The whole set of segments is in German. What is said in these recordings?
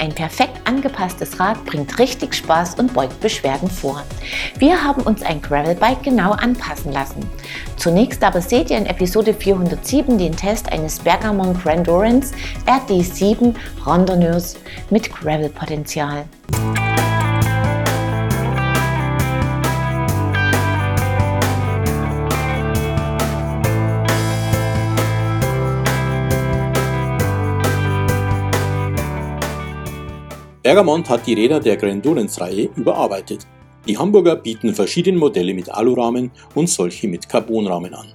Ein perfekt angepasstes Rad bringt richtig Spaß und beugt Beschwerden vor. Wir haben uns ein Gravelbike genau anpassen lassen. Zunächst aber seht ihr in Episode 407 den Test eines Bergamont Grandurance RD7 Randonneurs mit Gravelpotenzial. Bergamont hat die Räder der Grandurance-Reihe überarbeitet. Die Hamburger bieten verschiedene Modelle mit Alurahmen und solche mit Carbonrahmen an.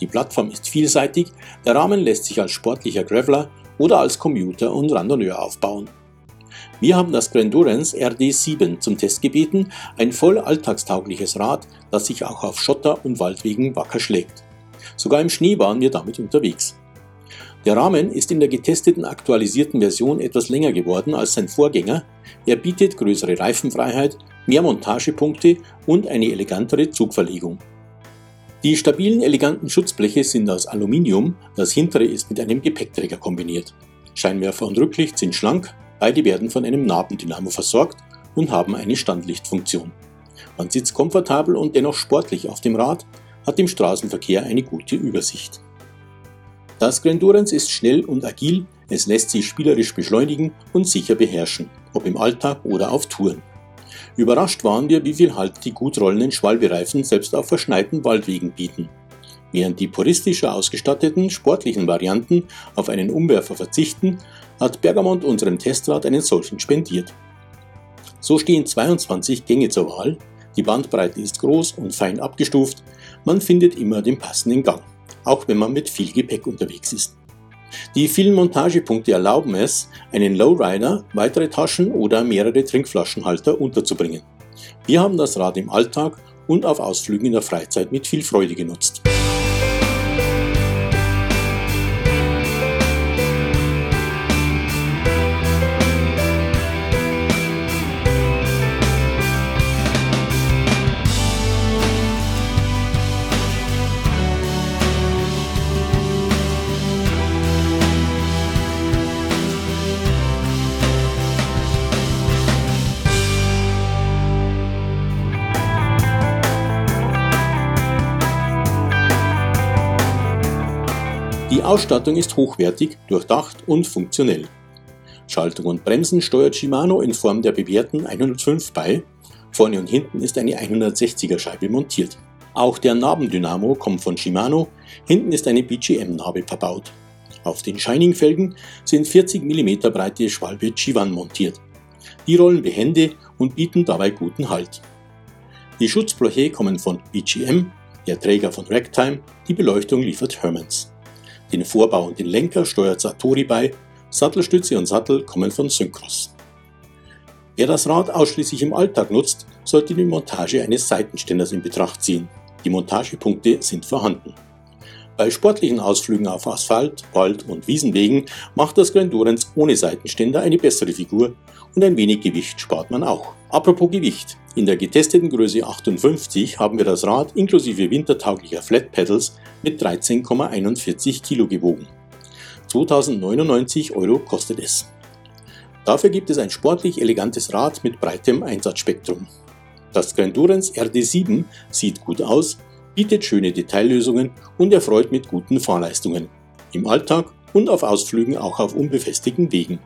Die Plattform ist vielseitig, der Rahmen lässt sich als sportlicher Graveler oder als Commuter und Randonneur aufbauen. Wir haben das Grandurance RD7 zum Test gebeten, ein voll alltagstaugliches Rad, das sich auch auf Schotter und Waldwegen wacker schlägt. Sogar im Schnee waren wir damit unterwegs. Der Rahmen ist in der getesteten aktualisierten Version etwas länger geworden als sein Vorgänger. Er bietet größere Reifenfreiheit, mehr Montagepunkte und eine elegantere Zugverlegung. Die stabilen, eleganten Schutzbleche sind aus Aluminium, das hintere ist mit einem Gepäckträger kombiniert. Scheinwerfer und Rücklicht sind schlank, beide werden von einem Nabendynamo versorgt und haben eine Standlichtfunktion. Man sitzt komfortabel und dennoch sportlich auf dem Rad, hat im Straßenverkehr eine gute Übersicht. Das Grandurance ist schnell und agil, es lässt sich spielerisch beschleunigen und sicher beherrschen, ob im Alltag oder auf Touren. Überrascht waren wir, wie viel Halt die gut rollenden Schwalbereifen selbst auf verschneiten Waldwegen bieten. Während die puristischer ausgestatteten sportlichen Varianten auf einen Umwerfer verzichten, hat Bergamont unserem Testrad einen solchen spendiert. So stehen 22 Gänge zur Wahl, die Bandbreite ist groß und fein abgestuft, man findet immer den passenden Gang auch wenn man mit viel Gepäck unterwegs ist. Die vielen Montagepunkte erlauben es, einen Lowrider, weitere Taschen oder mehrere Trinkflaschenhalter unterzubringen. Wir haben das Rad im Alltag und auf Ausflügen in der Freizeit mit viel Freude genutzt. Ausstattung ist hochwertig, durchdacht und funktionell. Schaltung und Bremsen steuert Shimano in Form der bewährten 105 bei. Vorne und hinten ist eine 160er Scheibe montiert. Auch der Nabendynamo kommt von Shimano, hinten ist eine BGM-Narbe verbaut. Auf den Shining-Felgen sind 40 mm breite Schwalbe Chivan montiert. Die rollen behende und bieten dabei guten Halt. Die Schutzbleche kommen von BGM, der Träger von Ragtime, die Beleuchtung liefert Hermans. Den Vorbau und den Lenker steuert Satori bei, Sattelstütze und Sattel kommen von Synchros. Wer das Rad ausschließlich im Alltag nutzt, sollte die Montage eines Seitenständers in Betracht ziehen. Die Montagepunkte sind vorhanden. Bei sportlichen Ausflügen auf Asphalt, Wald und Wiesenwegen macht das Grandurance ohne Seitenständer eine bessere Figur und ein wenig Gewicht spart man auch. Apropos Gewicht. In der getesteten Größe 58 haben wir das Rad inklusive wintertauglicher Flat Pedals mit 13,41 Kilo gewogen. 2099 Euro kostet es. Dafür gibt es ein sportlich elegantes Rad mit breitem Einsatzspektrum. Das Grandurance RD7 sieht gut aus, bietet schöne Detaillösungen und erfreut mit guten Fahrleistungen. Im Alltag und auf Ausflügen auch auf unbefestigten Wegen.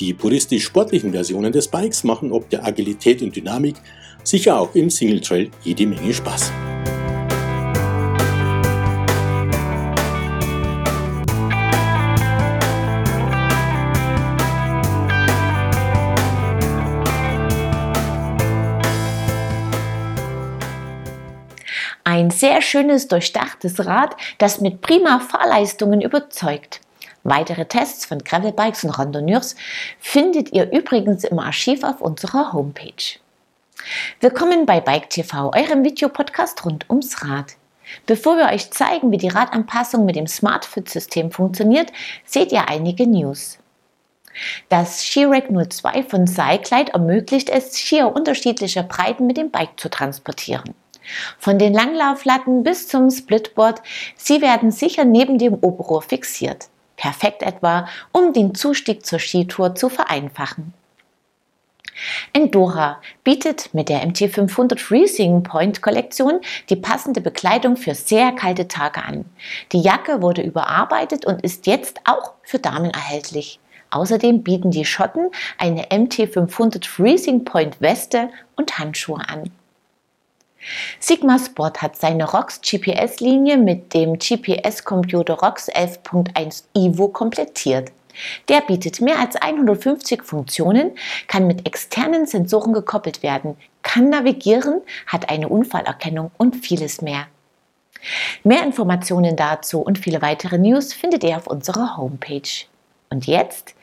Die puristisch-sportlichen Versionen des Bikes machen ob der Agilität und Dynamik sicher auch im Single Trail jede Menge Spaß. Ein sehr schönes, durchdachtes Rad, das mit prima Fahrleistungen überzeugt. Weitere Tests von Gravelbikes und Randonneurs findet ihr übrigens im Archiv auf unserer Homepage. Willkommen bei Bike TV, eurem Videopodcast rund ums Rad. Bevor wir euch zeigen, wie die Radanpassung mit dem SmartFit-System funktioniert, seht ihr einige News. Das Skirack 02 von Cyclide ermöglicht es, Skier unterschiedlicher Breiten mit dem Bike zu transportieren. Von den Langlauflatten bis zum Splitboard, sie werden sicher neben dem Oberrohr fixiert. Perfekt etwa, um den Zustieg zur Skitour zu vereinfachen. Endora bietet mit der MT500 Freezing Point Kollektion die passende Bekleidung für sehr kalte Tage an. Die Jacke wurde überarbeitet und ist jetzt auch für Damen erhältlich. Außerdem bieten die Schotten eine MT500 Freezing Point Weste und Handschuhe an. Sigma Sport hat seine ROX GPS-Linie mit dem GPS-Computer ROX 11.1 Evo komplettiert. Der bietet mehr als 150 Funktionen, kann mit externen Sensoren gekoppelt werden, kann navigieren, hat eine Unfallerkennung und vieles mehr. Mehr Informationen dazu und viele weitere News findet ihr auf unserer Homepage. Und jetzt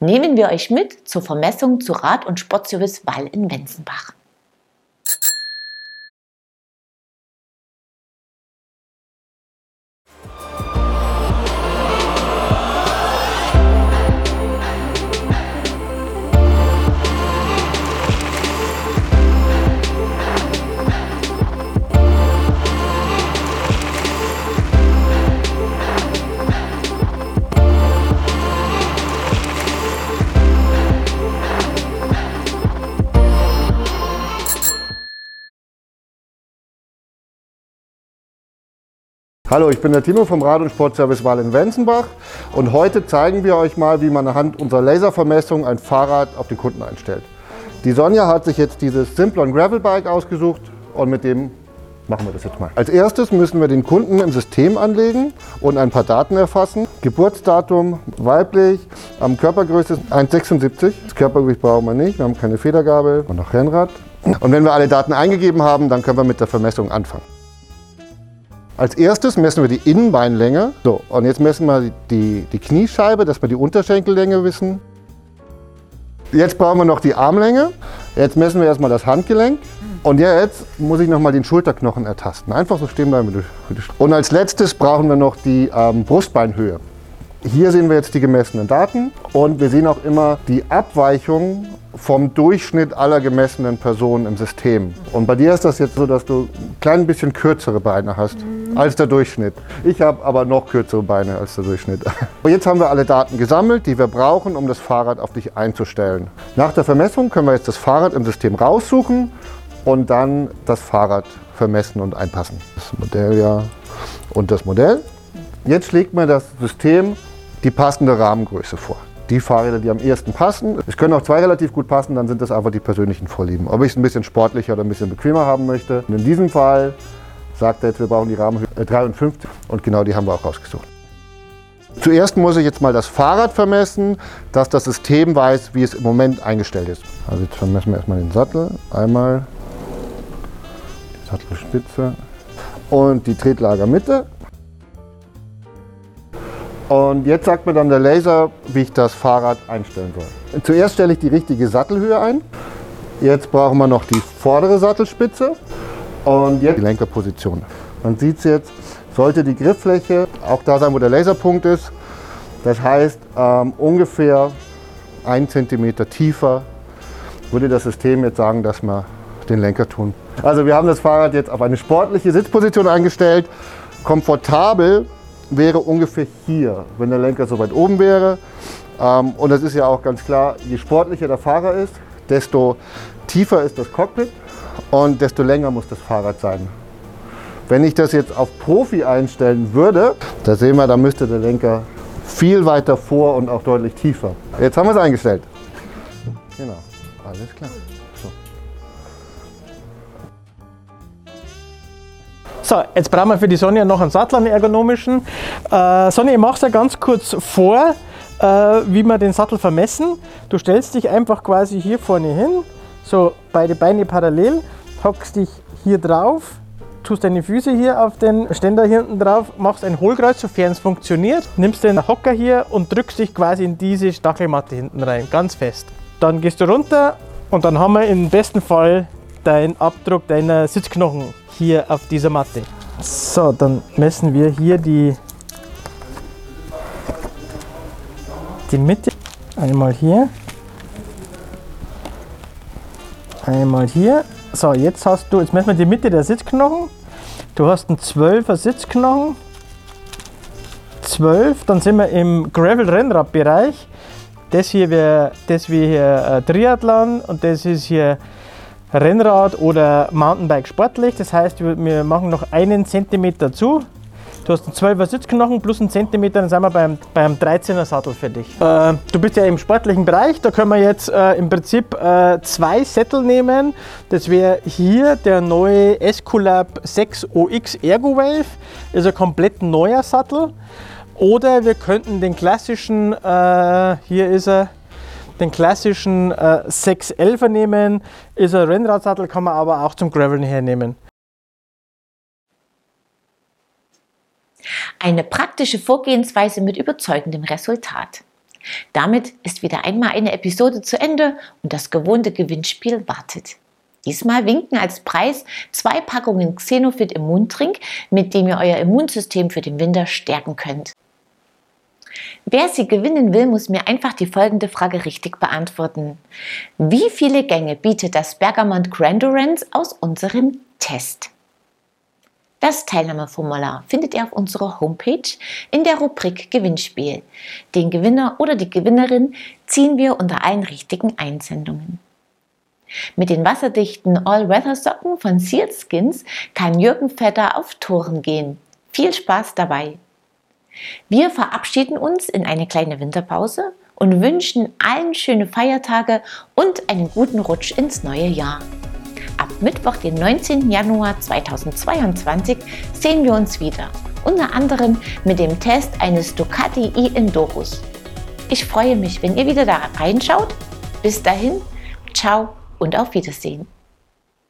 nehmen wir euch mit zur Vermessung zu Rad- und Sportservice Wall in Wenzenbach. Hallo, ich bin der Timo vom Rad- und Sportservice Wahl in Wenzenbach und heute zeigen wir euch mal, wie man anhand unserer Laservermessung ein Fahrrad auf den Kunden einstellt. Die Sonja hat sich jetzt dieses Simplon Gravel Bike ausgesucht und mit dem machen wir das jetzt mal. Als erstes müssen wir den Kunden im System anlegen und ein paar Daten erfassen. Geburtsdatum weiblich, am Körpergröße 1,76. Das Körpergewicht brauchen wir nicht, wir haben keine Federgabel und noch Rennrad. Und wenn wir alle Daten eingegeben haben, dann können wir mit der Vermessung anfangen. Als erstes messen wir die Innenbeinlänge. So, und jetzt messen wir die, die Kniescheibe, dass wir die Unterschenkellänge wissen. Jetzt brauchen wir noch die Armlänge. Jetzt messen wir erstmal das Handgelenk. Und jetzt muss ich nochmal den Schulterknochen ertasten. Einfach so stehen bleiben. Und als letztes brauchen wir noch die ähm, Brustbeinhöhe. Hier sehen wir jetzt die gemessenen Daten und wir sehen auch immer die Abweichung vom Durchschnitt aller gemessenen Personen im System. Und bei dir ist das jetzt so, dass du ein klein bisschen kürzere Beine hast. Als der Durchschnitt. Ich habe aber noch kürzere Beine als der Durchschnitt. Jetzt haben wir alle Daten gesammelt, die wir brauchen, um das Fahrrad auf dich einzustellen. Nach der Vermessung können wir jetzt das Fahrrad im System raussuchen und dann das Fahrrad vermessen und einpassen. Das Modell ja und das Modell. Jetzt schlägt mir das System die passende Rahmengröße vor. Die Fahrräder, die am ehesten passen. Es können auch zwei relativ gut passen, dann sind das einfach die persönlichen Vorlieben. Ob ich es ein bisschen sportlicher oder ein bisschen bequemer haben möchte. Und in diesem Fall sagt er jetzt, wir brauchen die Rahmenhöhe 53 und genau die haben wir auch rausgesucht. Zuerst muss ich jetzt mal das Fahrrad vermessen, dass das System weiß, wie es im Moment eingestellt ist. Also jetzt vermessen wir erstmal den Sattel. Einmal die Sattelspitze und die Tretlagermitte. Und jetzt sagt mir dann der Laser, wie ich das Fahrrad einstellen soll. Zuerst stelle ich die richtige Sattelhöhe ein. Jetzt brauchen wir noch die vordere Sattelspitze und jetzt die Lenkerposition. Man sieht es jetzt, sollte die Grifffläche auch da sein, wo der Laserpunkt ist. Das heißt, ähm, ungefähr ein Zentimeter tiefer würde das System jetzt sagen, dass wir den Lenker tun. Also wir haben das Fahrrad jetzt auf eine sportliche Sitzposition eingestellt. Komfortabel wäre ungefähr hier, wenn der Lenker so weit oben wäre. Ähm, und das ist ja auch ganz klar, je sportlicher der Fahrer ist, desto tiefer ist das Cockpit und desto länger muss das Fahrrad sein. Wenn ich das jetzt auf Profi einstellen würde, da sehen wir, da müsste der Lenker viel weiter vor und auch deutlich tiefer. Jetzt haben wir es eingestellt. Genau, alles klar. So, jetzt brauchen wir für die Sonja noch einen Sattel, einen ergonomischen. Äh, Sonja, ich mache es ja ganz kurz vor, äh, wie wir den Sattel vermessen. Du stellst dich einfach quasi hier vorne hin, so beide Beine parallel, hockst dich hier drauf, tust deine Füße hier auf den Ständer hier unten drauf, machst ein Hohlkreuz, sofern es funktioniert, nimmst den Hocker hier und drückst dich quasi in diese Stachelmatte hinten rein, ganz fest. Dann gehst du runter und dann haben wir im besten Fall deinen Abdruck deiner Sitzknochen hier auf dieser Matte. So, dann messen wir hier die, die Mitte. Einmal hier. Einmal hier. So, jetzt hast du, jetzt messen wir die Mitte der Sitzknochen. Du hast einen 12er Sitzknochen. 12, dann sind wir im Gravel-Rennradbereich. Das hier wäre das wir hier äh, Triathlon und das ist hier Rennrad oder Mountainbike sportlich. Das heißt, wir machen noch einen Zentimeter zu. Du hast einen 12er Sitzknochen plus einen Zentimeter, dann sind wir beim, beim 13er Sattel für dich. Äh, du bist ja im sportlichen Bereich, da können wir jetzt äh, im Prinzip äh, zwei Sättel nehmen. Das wäre hier der neue Esculap 6 OX Ergo Wave, ist ein komplett neuer Sattel. Oder wir könnten den klassischen, äh, hier ist er, den klassischen äh, 611er nehmen. Ist ein Rennradsattel, kann man aber auch zum Graveln hernehmen. Eine praktische Vorgehensweise mit überzeugendem Resultat. Damit ist wieder einmal eine Episode zu Ende und das gewohnte Gewinnspiel wartet. Diesmal winken als Preis zwei Packungen Xenofit Immuntrink, mit dem ihr euer Immunsystem für den Winter stärken könnt. Wer sie gewinnen will, muss mir einfach die folgende Frage richtig beantworten. Wie viele Gänge bietet das Bergamont Grandurance aus unserem Test? Das Teilnahmeformular findet ihr auf unserer Homepage in der Rubrik Gewinnspiel. Den Gewinner oder die Gewinnerin ziehen wir unter allen richtigen Einsendungen. Mit den wasserdichten All-Weather-Socken von Sealskins kann Jürgen Vetter auf Touren gehen. Viel Spaß dabei! Wir verabschieden uns in eine kleine Winterpause und wünschen allen schöne Feiertage und einen guten Rutsch ins neue Jahr. Ab Mittwoch, den 19. Januar 2022, sehen wir uns wieder, unter anderem mit dem Test eines Ducati e-Endurus. Ich freue mich, wenn ihr wieder da reinschaut. Bis dahin, ciao und auf Wiedersehen.